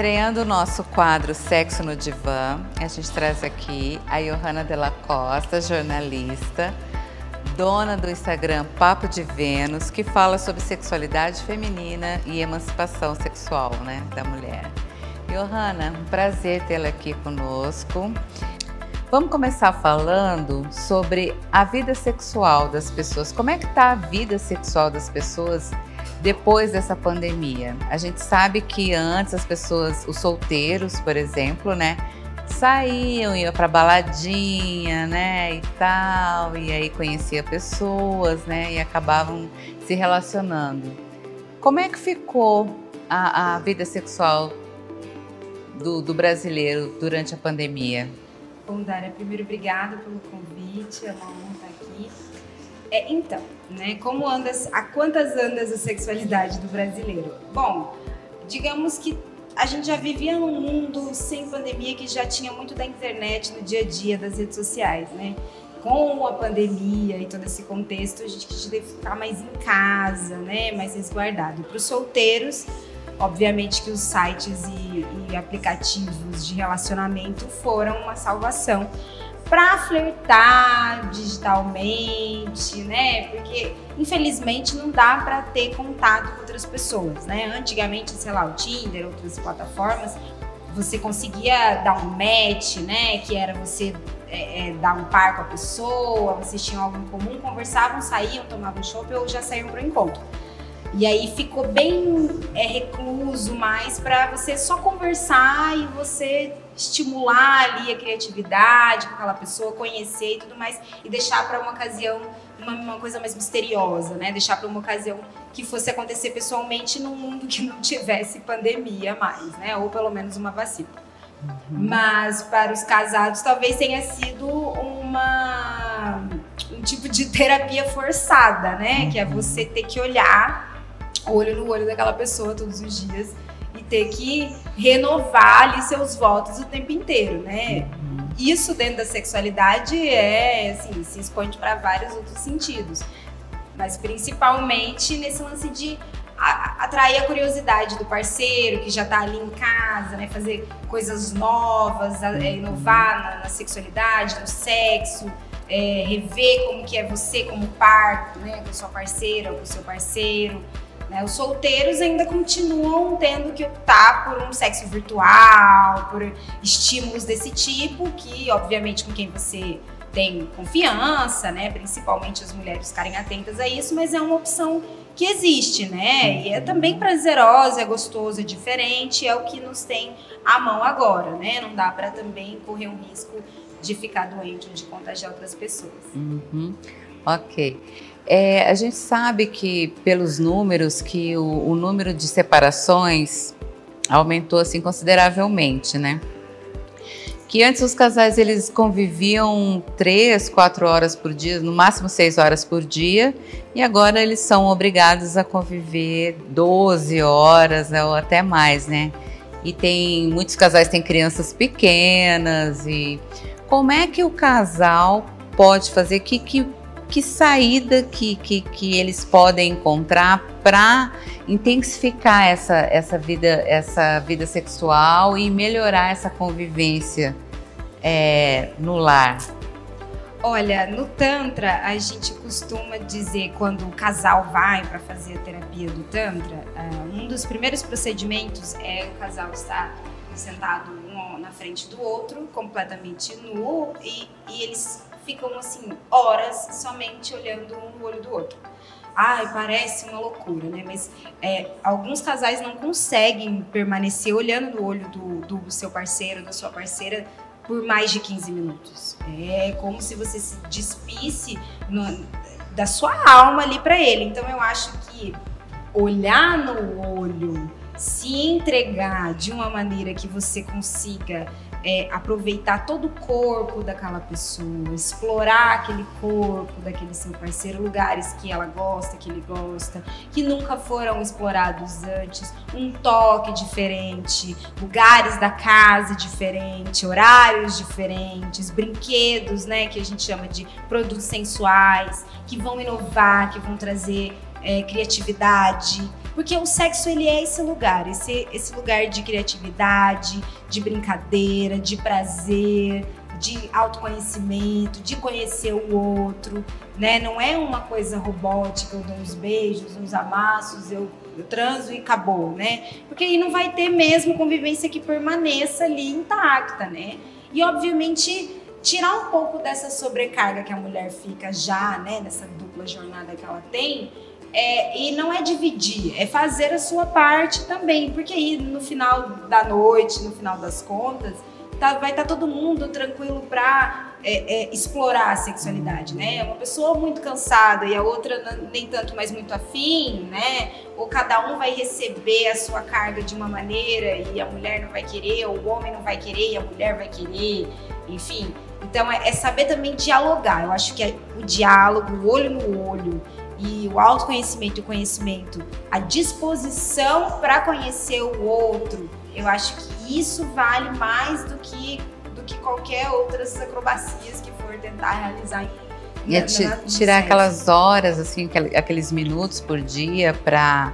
Estreando o nosso quadro Sexo no Divã, a gente traz aqui a Johanna Della Costa, jornalista, dona do Instagram Papo de Vênus, que fala sobre sexualidade feminina e emancipação sexual né, da mulher. Johanna, um prazer tê-la aqui conosco. Vamos começar falando sobre a vida sexual das pessoas. Como é que está a vida sexual das pessoas depois dessa pandemia? A gente sabe que antes as pessoas, os solteiros, por exemplo, né, saíam, iam para baladinha, né, e tal, e aí conhecia pessoas, né, e acabavam se relacionando. Como é que ficou a, a vida sexual do, do brasileiro durante a pandemia? Bom, Dária, primeiro, obrigada pelo convite, é uma honra estar aqui. É, então, né, como anda, a quantas andas a sexualidade do brasileiro? Bom, digamos que a gente já vivia num mundo sem pandemia que já tinha muito da internet no dia a dia, das redes sociais, né? Com a pandemia e todo esse contexto, a gente queria ficar mais em casa, né? Mais resguardado. Para os solteiros, Obviamente que os sites e, e aplicativos de relacionamento foram uma salvação para flertar digitalmente, né? Porque infelizmente não dá para ter contato com outras pessoas, né? Antigamente, sei lá, o Tinder, outras plataformas, você conseguia dar um match, né? Que era você é, é, dar um par com a pessoa, vocês tinham algo em comum, conversavam, saíam, tomavam chopp ou já saíam para o encontro. E aí ficou bem é, recluso mais para você só conversar e você estimular ali a criatividade com aquela pessoa, conhecer e tudo mais, e deixar para uma ocasião, uma, uma, coisa mais misteriosa, né? Deixar para uma ocasião que fosse acontecer pessoalmente num mundo que não tivesse pandemia mais, né? Ou pelo menos uma vacina. Uhum. Mas para os casados talvez tenha sido uma um tipo de terapia forçada, né? Que é você ter que olhar olho no olho daquela pessoa todos os dias e ter que renovar ali seus votos o tempo inteiro, né? Isso dentro da sexualidade é, assim, se expõe para vários outros sentidos, mas principalmente nesse lance de atrair a curiosidade do parceiro que já está ali em casa, né? Fazer coisas novas, é, inovar na, na sexualidade, no sexo, é, rever como que é você como par, né? Com sua parceira ou com seu parceiro. Né? Os solteiros ainda continuam tendo que optar por um sexo virtual, por estímulos desse tipo, que obviamente com quem você tem confiança, né? Principalmente as mulheres ficarem atentas a isso, mas é uma opção que existe, né? E é também prazerosa, é gostoso, é diferente, é o que nos tem à mão agora, né? Não dá para também correr um risco de ficar doente ou de contagiar outras pessoas. Uhum. Ok. É, a gente sabe que, pelos números, que o, o número de separações aumentou assim consideravelmente, né? que antes os casais eles conviviam três, quatro horas por dia, no máximo seis horas por dia, e agora eles são obrigados a conviver 12 horas né, ou até mais, né? E tem muitos casais têm crianças pequenas e como é que o casal pode fazer que, que que saída que, que, que eles podem encontrar para intensificar essa, essa, vida, essa vida sexual e melhorar essa convivência é, no lar? Olha, no Tantra, a gente costuma dizer, quando o casal vai para fazer a terapia do Tantra, uh, um dos primeiros procedimentos é o casal estar sentado um na frente do outro, completamente nu, e, e eles ficam assim horas somente olhando um no olho do outro. Ai, parece uma loucura, né? Mas é, alguns casais não conseguem permanecer olhando no olho do, do seu parceiro, da sua parceira, por mais de 15 minutos. É como se você se despisse no, da sua alma ali para ele. Então eu acho que olhar no olho, se entregar de uma maneira que você consiga é, aproveitar todo o corpo daquela pessoa, explorar aquele corpo daquele seu parceiro, lugares que ela gosta, que ele gosta, que nunca foram explorados antes, um toque diferente, lugares da casa diferente, horários diferentes, brinquedos, né, que a gente chama de produtos sensuais, que vão inovar, que vão trazer é, criatividade Porque o sexo ele é esse lugar, esse, esse lugar de criatividade, de brincadeira, de prazer, de autoconhecimento, de conhecer o outro, né? Não é uma coisa robótica, eu dou uns beijos, uns amassos, eu, eu transo e acabou, né? Porque aí não vai ter mesmo convivência que permaneça ali intacta, né? E obviamente tirar um pouco dessa sobrecarga que a mulher fica já, né, nessa dupla jornada que ela tem, é, e não é dividir, é fazer a sua parte também, porque aí no final da noite, no final das contas, tá, vai estar tá todo mundo tranquilo para é, é, explorar a sexualidade, né? Uma pessoa muito cansada e a outra nem tanto, mas muito afim, né? Ou cada um vai receber a sua carga de uma maneira e a mulher não vai querer, ou o homem não vai querer e a mulher vai querer, enfim. Então é, é saber também dialogar. Eu acho que é o diálogo, o olho no olho e o autoconhecimento e o conhecimento, a disposição para conhecer o outro, eu acho que isso vale mais do que, do que qualquer outras acrobacias que for tentar realizar. E é tirar aquelas horas, assim, aqueles minutos por dia para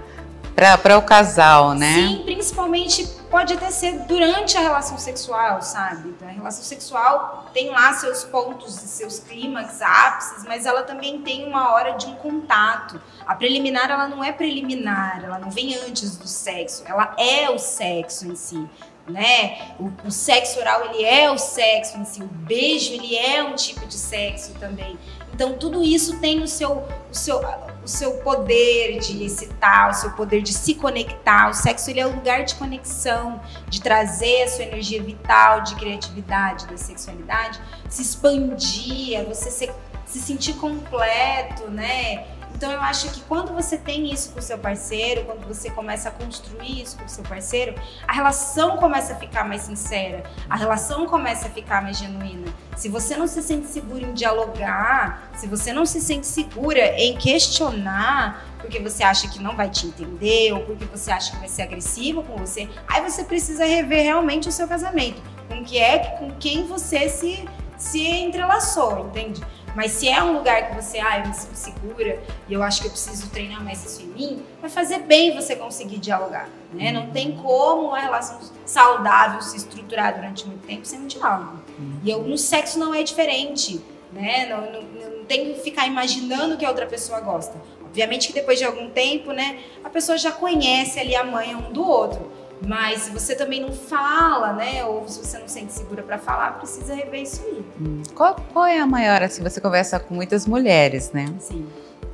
para o casal, né? Sim, principalmente pode até ser durante a relação sexual, sabe? A relação sexual tem lá seus pontos, seus clímax, ápices, mas ela também tem uma hora de um contato. A preliminar, ela não é preliminar, ela não vem antes do sexo, ela é o sexo em si né? O, o, sexo oral ele é o sexo em si, o beijo ele é um tipo de sexo também. Então tudo isso tem o seu, o seu, o seu poder de excitar, o seu poder de se conectar. O sexo ele é o lugar de conexão, de trazer a sua energia vital, de criatividade, da sexualidade, se expandir, é você se, se sentir completo, né? Então eu acho que quando você tem isso com o seu parceiro, quando você começa a construir isso com o seu parceiro, a relação começa a ficar mais sincera, a relação começa a ficar mais genuína. Se você não se sente seguro em dialogar, se você não se sente segura em questionar, porque você acha que não vai te entender ou porque você acha que vai ser agressivo com você, aí você precisa rever realmente o seu casamento, com que é com quem você se se entrelaçou, entende? Mas se é um lugar que você, ah, eu me sinto segura e eu acho que eu preciso treinar mais isso em mim, vai fazer bem você conseguir dialogar, né? Não tem como uma relação saudável se estruturar durante muito tempo sem um diálogo. E eu, no sexo não é diferente, né? Não, não, não tem que ficar imaginando o que a outra pessoa gosta. Obviamente que depois de algum tempo, né, a pessoa já conhece ali a mãe um do outro. Mas se você também não fala, né? Ou se você não sente segura para falar, precisa rever isso aí. Hum. Qual, qual, é a maior, assim, você conversa com muitas mulheres, né? Sim.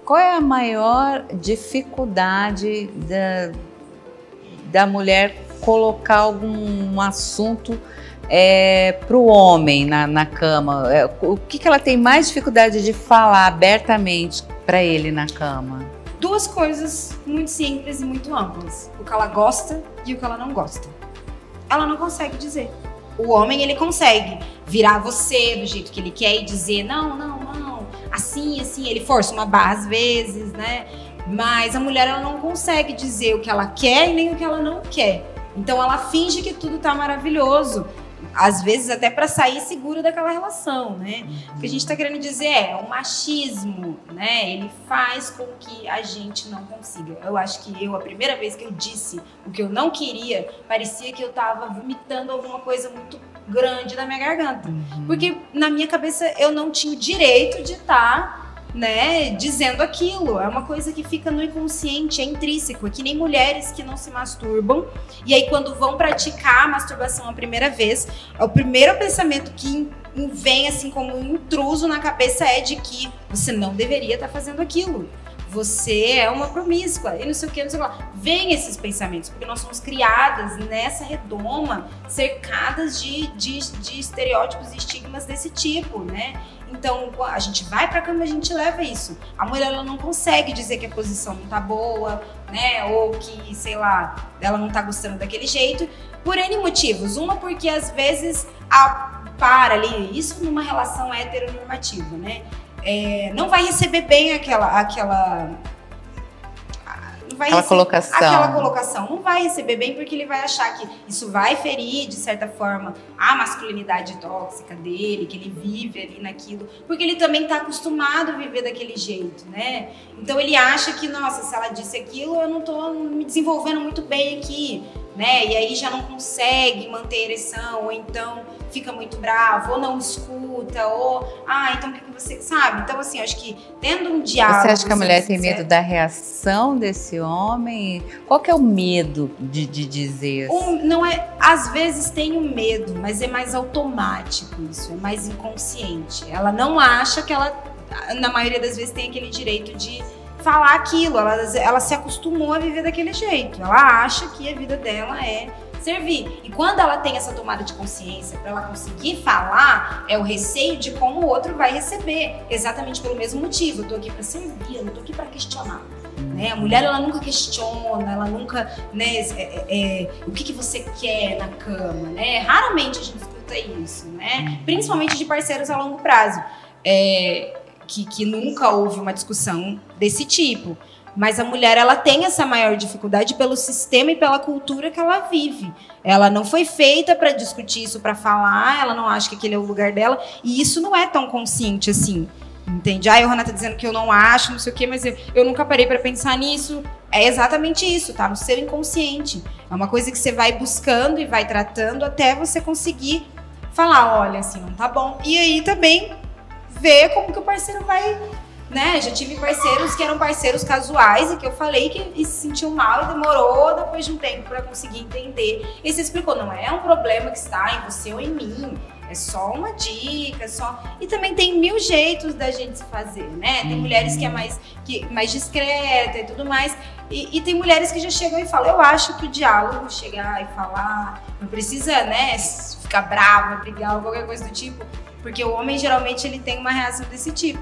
Qual é a maior dificuldade da, da mulher colocar algum assunto é, para o homem na, na cama? É, o que, que ela tem mais dificuldade de falar abertamente para ele na cama? Duas coisas muito simples e muito amplas: o que ela gosta e o que ela não gosta. Ela não consegue dizer. O homem ele consegue virar você do jeito que ele quer e dizer não, não, não, assim, assim. Ele força uma barra às vezes, né? Mas a mulher ela não consegue dizer o que ela quer e nem o que ela não quer. Então ela finge que tudo tá maravilhoso às vezes até para sair seguro daquela relação, né? O que a gente está querendo dizer é o machismo, né? Ele faz com que a gente não consiga. Eu acho que eu a primeira vez que eu disse o que eu não queria, parecia que eu estava vomitando alguma coisa muito grande na minha garganta, uhum. porque na minha cabeça eu não tinha o direito de estar tá né, dizendo aquilo. É uma coisa que fica no inconsciente, é intrínseco. É que nem mulheres que não se masturbam. E aí, quando vão praticar a masturbação a primeira vez, é o primeiro pensamento que vem assim como um intruso na cabeça é de que você não deveria estar tá fazendo aquilo. Você é uma promíscua e não sei o que, não sei o que lá. Vem esses pensamentos, porque nós somos criadas nessa redoma, cercadas de, de, de estereótipos e estigmas desse tipo, né? Então, a gente vai pra cama, a gente leva isso. A mulher ela não consegue dizer que a posição não tá boa, né? Ou que, sei lá, ela não tá gostando daquele jeito, por N motivos. Uma porque às vezes a para ali, isso numa relação heteronormativa, né? É, não vai receber bem aquela, aquela vai aquela receber, colocação. aquela colocação. Não vai receber bem porque ele vai achar que isso vai ferir, de certa forma, a masculinidade tóxica dele, que ele vive ali naquilo, porque ele também está acostumado a viver daquele jeito, né? Então ele acha que, nossa, se ela disse aquilo, eu não estou me desenvolvendo muito bem aqui né? E aí já não consegue manter a ereção, ou então fica muito bravo, ou não escuta, ou ah, então o que, que você sabe? Então, assim, acho que tendo um diálogo. Você acha que a mulher tem sincero, medo da reação desse homem? Qual que é o medo de, de dizer? Um, não é, às vezes tem o um medo, mas é mais automático isso, é mais inconsciente. Ela não acha que ela, na maioria das vezes, tem aquele direito de falar aquilo. Ela, ela se acostumou a viver daquele jeito. Ela acha que a vida dela é servir. E quando ela tem essa tomada de consciência para ela conseguir falar, é o receio de como o outro vai receber, exatamente pelo mesmo motivo. Eu tô aqui para servir, eu não tô aqui para questionar. Né? A mulher ela nunca questiona, ela nunca, né, é, é, é, o que, que você quer na cama, né? Raramente a gente escuta isso, né? Principalmente de parceiros a longo prazo. É, que, que nunca houve uma discussão desse tipo. Mas a mulher ela tem essa maior dificuldade pelo sistema e pela cultura que ela vive. Ela não foi feita para discutir isso, para falar, ela não acha que aquele é o lugar dela, e isso não é tão consciente assim. Entende? Ah, o Renato tá dizendo que eu não acho, não sei o quê, mas eu, eu nunca parei para pensar nisso. É exatamente isso, tá? No seu inconsciente. É uma coisa que você vai buscando e vai tratando até você conseguir falar, olha, assim, não tá bom. E aí também ver como que o parceiro vai. Né? Já tive parceiros que eram parceiros casuais e que eu falei que se sentiu mal e demorou depois de um tempo para conseguir entender. E você explicou, não é um problema que está em você ou em mim. É só uma dica, só. E também tem mil jeitos da gente se fazer, né? Tem mulheres que é mais, que, mais discreta e tudo mais. E, e, tem mulheres que já chegam e falam, eu acho que o diálogo, chegar e falar, não precisa, né, ficar brava, brigar ou qualquer coisa do tipo porque o homem geralmente ele tem uma reação desse tipo,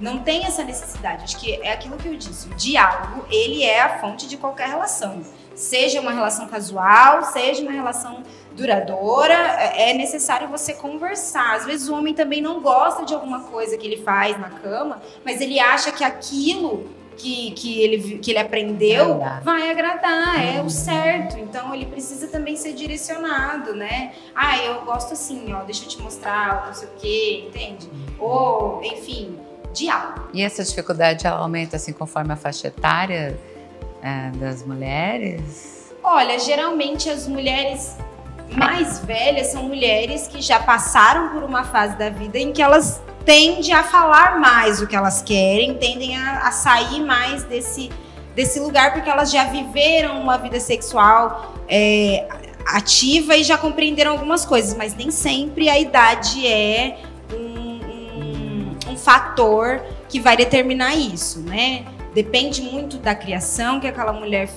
não tem essa necessidade. Acho que é aquilo que eu disse. O diálogo, ele é a fonte de qualquer relação. Seja uma relação casual, seja uma relação duradoura, é, é necessário você conversar. Às vezes o homem também não gosta de alguma coisa que ele faz na cama, mas ele acha que aquilo que, que, ele, que ele aprendeu vai agradar, é o certo. Então ele precisa também ser direcionado, né? Ah, eu gosto assim, ó, deixa eu te mostrar, não sei o quê, entende? Ou, enfim, diálogo. E essa dificuldade aumenta assim conforme a faixa etária é, das mulheres? Olha, geralmente as mulheres mais velhas são mulheres que já passaram por uma fase da vida em que elas tende a falar mais o que elas querem, tendem a, a sair mais desse, desse lugar, porque elas já viveram uma vida sexual é, ativa e já compreenderam algumas coisas, mas nem sempre a idade é fator que vai determinar isso, né? Depende muito da criação que aquela mulher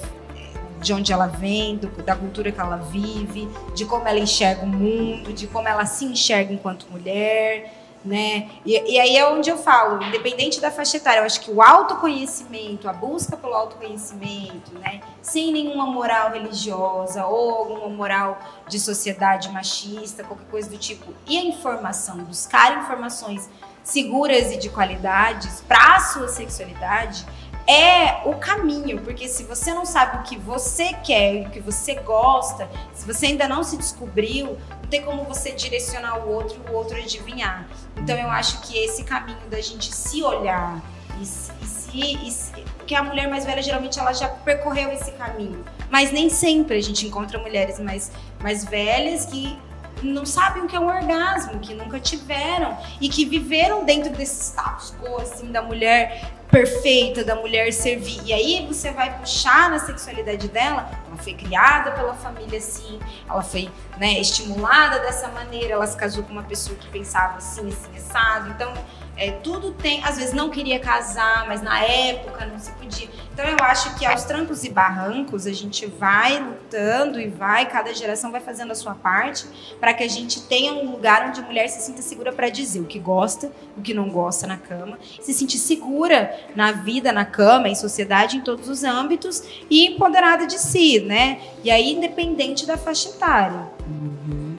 de onde ela vem, do, da cultura que ela vive, de como ela enxerga o mundo, de como ela se enxerga enquanto mulher né? E, e, aí é onde eu falo, independente da faixa etária, eu acho que o autoconhecimento, a busca pelo autoconhecimento, né? Sem nenhuma moral religiosa ou alguma moral de sociedade machista, qualquer coisa do tipo, e a informação, buscar informações seguras e de qualidades para a sua sexualidade é o caminho, porque se você não sabe o que você quer, o que você gosta, se você ainda não se descobriu, tem como você direcionar o outro e o outro adivinhar. Então eu acho que esse caminho da gente se olhar e, e se, e se porque a mulher mais velha geralmente ela já percorreu esse caminho, mas nem sempre a gente encontra mulheres mais mais velhas que não sabem o que é um orgasmo, que nunca tiveram e que viveram dentro desse status quo assim da mulher perfeita da mulher servir. E aí você vai puxar na sexualidade dela, ela foi criada pela família assim, ela foi né, estimulada dessa maneira, ela se casou com uma pessoa que pensava assim, assim, assado. Então, é, tudo tem, às vezes não queria casar, mas na época não se podia. Então eu acho que aos trancos e barrancos a gente vai lutando e vai, cada geração vai fazendo a sua parte para que a gente tenha um lugar onde a mulher se sinta segura para dizer o que gosta, o que não gosta na cama, se sentir segura na vida, na cama, em sociedade, em todos os âmbitos e empoderada de si, né? E aí independente da faixa etária. Uhum.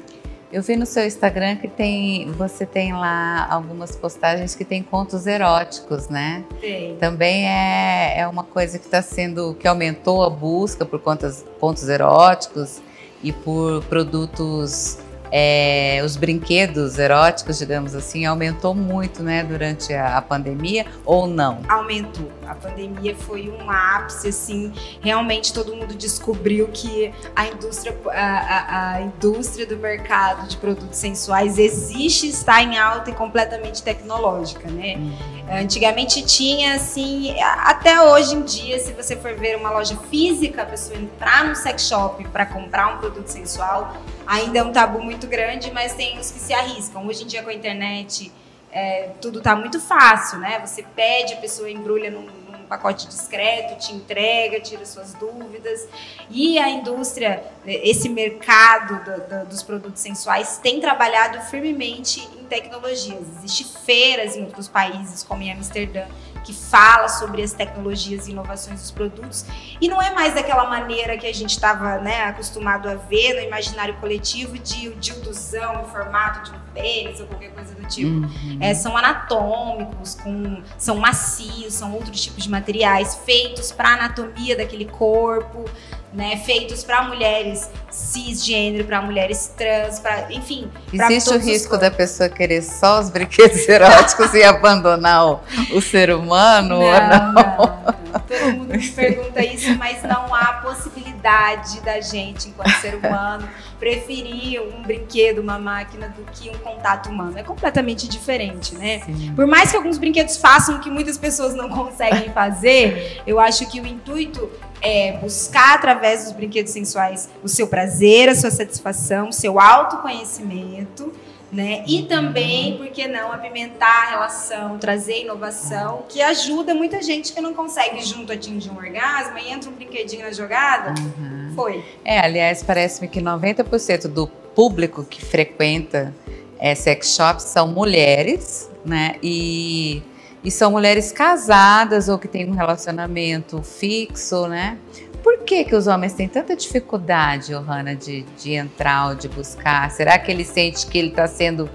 Eu vi no seu Instagram que tem, você tem lá algumas postagens que tem contos eróticos, né? Tem. Também é, é uma coisa que está sendo, que aumentou a busca por contos, contos eróticos e por produtos é, os brinquedos eróticos, digamos assim, aumentou muito, né, durante a, a, pandemia ou não? Aumentou. A pandemia foi um ápice, assim, realmente todo mundo descobriu que a indústria, a, a, a indústria do mercado de produtos sensuais existe, está em alta e completamente tecnológica, né? Uhum. Antigamente tinha, assim, até hoje em dia, se você for ver uma loja física, a pessoa entrar no sex shop para comprar um produto sensual, ainda é um tabu muito grande, mas tem os que se arriscam. Hoje em dia, com a internet, é, tudo está muito fácil, né? Você pede, a pessoa embrulha num, num, pacote discreto, te entrega, tira suas dúvidas. E a indústria, esse mercado do, do, dos produtos sensuais tem trabalhado firmemente em tecnologias. Existem feiras em outros países, como em Amsterdã, que fala sobre as tecnologias e inovações dos produtos. E não é mais daquela maneira que a gente estava né, acostumado a ver no imaginário coletivo de o dildozão em formato de um pênis ou qualquer coisa do tipo. Uhum. É, são anatômicos, com, são macios, são outros tipos de materiais feitos para a anatomia daquele corpo né, feitos para mulheres cisgênero, para mulheres trans, para enfim. Existe o risco da pessoa querer só os brinquedos eróticos e abandonar o, o, ser humano? Não, não? não, Todo mundo me pergunta isso, mas não há possibilidade da gente, enquanto ser humano, preferir um brinquedo, uma máquina, do que um contato humano. É completamente diferente, né? Sim. Por mais que alguns brinquedos façam o que muitas pessoas não conseguem fazer, eu acho que o intuito é buscar através dos brinquedos sensuais o seu prazer, a sua satisfação, o seu autoconhecimento, né? E também, por que não, apimentar a relação, trazer inovação, que ajuda muita gente que não consegue junto atingir um orgasmo e entra um brinquedinho na jogada. Uhum. Foi. É, aliás, parece-me que 90% do público que frequenta é, sex shops são mulheres, né? E e são mulheres casadas ou que têm um relacionamento fixo, né? Por que, que os homens têm tanta dificuldade, Johanna, de, de entrar ou de buscar? Será que ele sente que ele está sendo.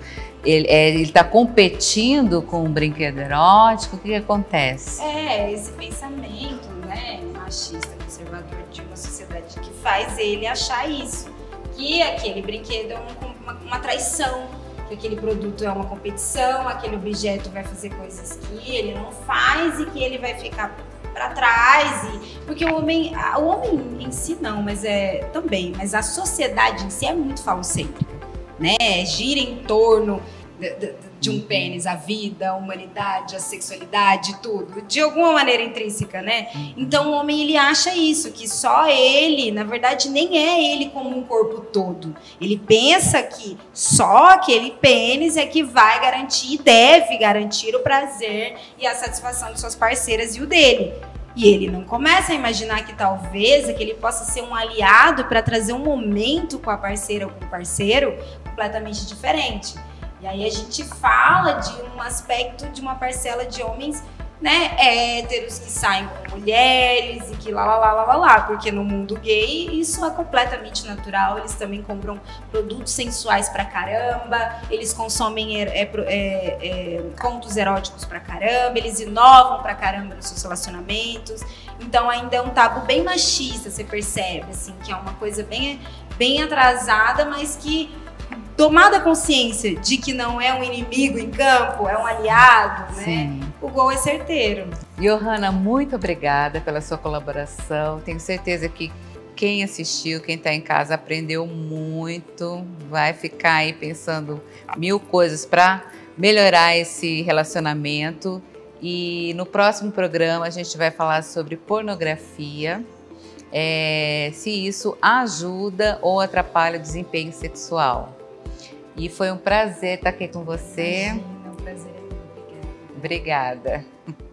Ele é, está competindo com um brinquedo erótico? O que, que acontece? É, esse pensamento né, machista, conservador de uma sociedade que faz ele achar isso. Que aquele brinquedo é uma, uma traição que aquele produto é uma competição, aquele objeto vai fazer coisas que ele não faz e que ele vai ficar para trás e porque o homem, o homem em si não, mas é também, mas a sociedade em si é muito falocêntrica, né? Gira em torno de, um pênis, a vida, a humanidade, a sexualidade, tudo, de alguma maneira intrínseca, né? Então o homem ele acha isso, que só ele, na verdade, nem é ele como um corpo todo. Ele pensa que só aquele pênis é que vai garantir e deve garantir o prazer e a satisfação de suas parceiras e o dele. E ele não começa a imaginar que talvez que ele possa ser um aliado para trazer um momento com a parceira ou com o parceiro completamente diferente. E aí a gente fala de um aspecto de uma parcela de homens né, héteros que saem com mulheres e que lá, lá, lá, lá, lá, lá, porque no mundo gay isso é completamente natural, eles também compram produtos sensuais pra caramba, eles consomem é, é, é, contos eróticos pra caramba, eles inovam pra caramba nos seus relacionamentos, então ainda é um tabu bem machista, você percebe, assim, que é uma coisa bem, bem atrasada, mas que tomada consciência de que não é um inimigo em campo, é um aliado, né? O gol é certeiro. Johanna, muito obrigada pela sua colaboração. Tenho certeza que quem assistiu, quem está em casa, aprendeu muito. Vai ficar aí pensando mil coisas para melhorar esse relacionamento. E no próximo programa a gente vai falar sobre pornografia. É, se isso ajuda ou atrapalha o desempenho sexual. E foi um prazer estar aqui com você. Imagina, um prazer. Obrigada. Obrigada.